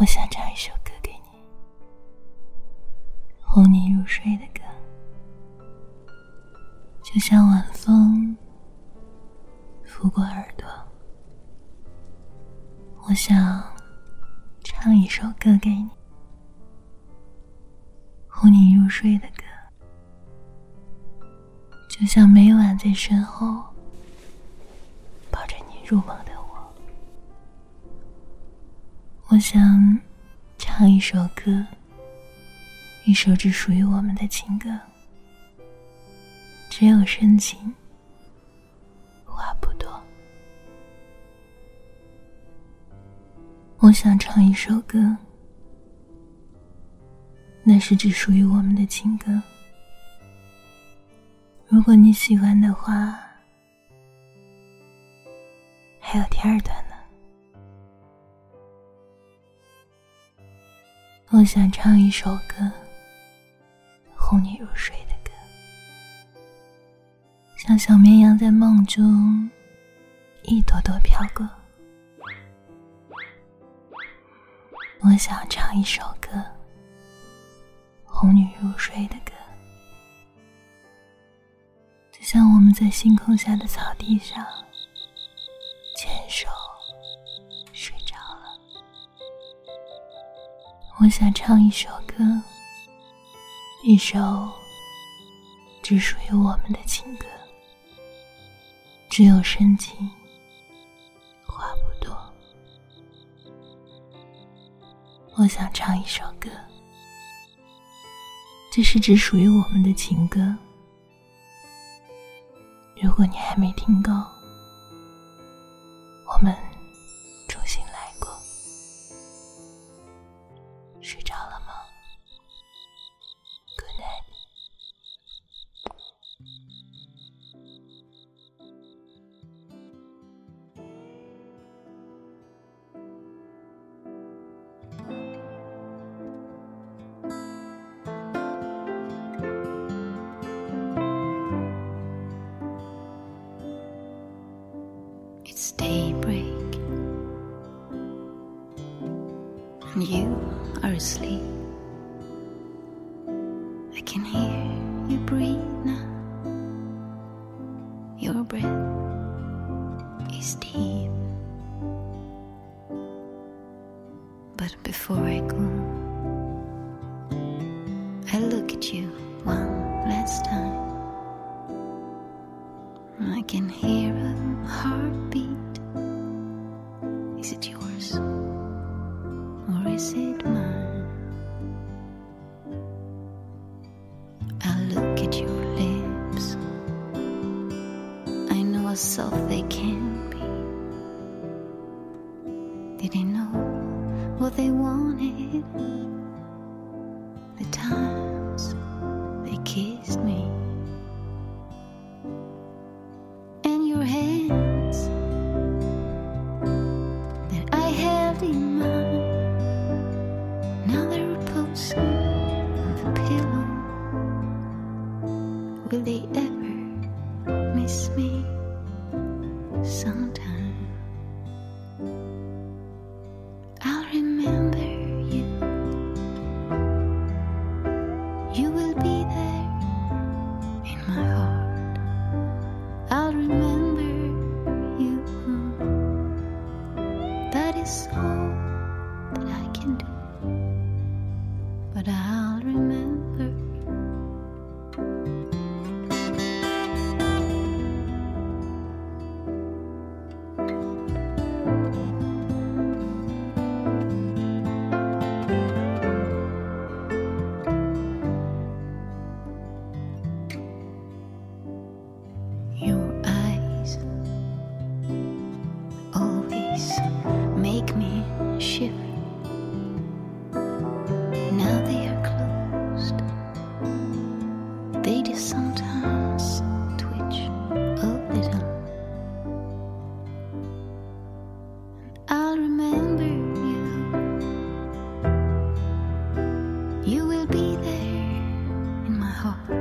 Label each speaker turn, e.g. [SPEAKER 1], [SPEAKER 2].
[SPEAKER 1] 我想唱一首歌给你，哄你入睡的歌，就像晚风拂过耳朵。我想唱一首歌给你，哄你入睡的歌，就像每晚在身后抱着你入梦我想唱一首歌，一首只属于我们的情歌，只有深情，话不多。我想唱一首歌，那是只属于我们的情歌。如果你喜欢的话，还有第二段。我想唱一首歌，哄你入睡的歌，像小绵羊在梦中一朵朵飘过。我想唱一首歌，哄你入睡的歌，就像我们在星空下的草地上我想唱一首歌，一首只属于我们的情歌，只有深情，话不多。我想唱一首歌，这是只属于我们的情歌。如果你还没听够，
[SPEAKER 2] and you are asleep. I can hear you breathe now. Your breath is deep. But before I go, I look at you one last time. I can hear a heartbeat. Is it yours is mine? I look at your lips. I know how soft they can be. Did they know what they wanted? The times they kissed me. Miss me sometime? I'll remember you. You will be there in my heart. I'll remember you. That is all make me shiver. Now they are closed, they do sometimes twitch a little. And I'll remember you, you will be there in my heart.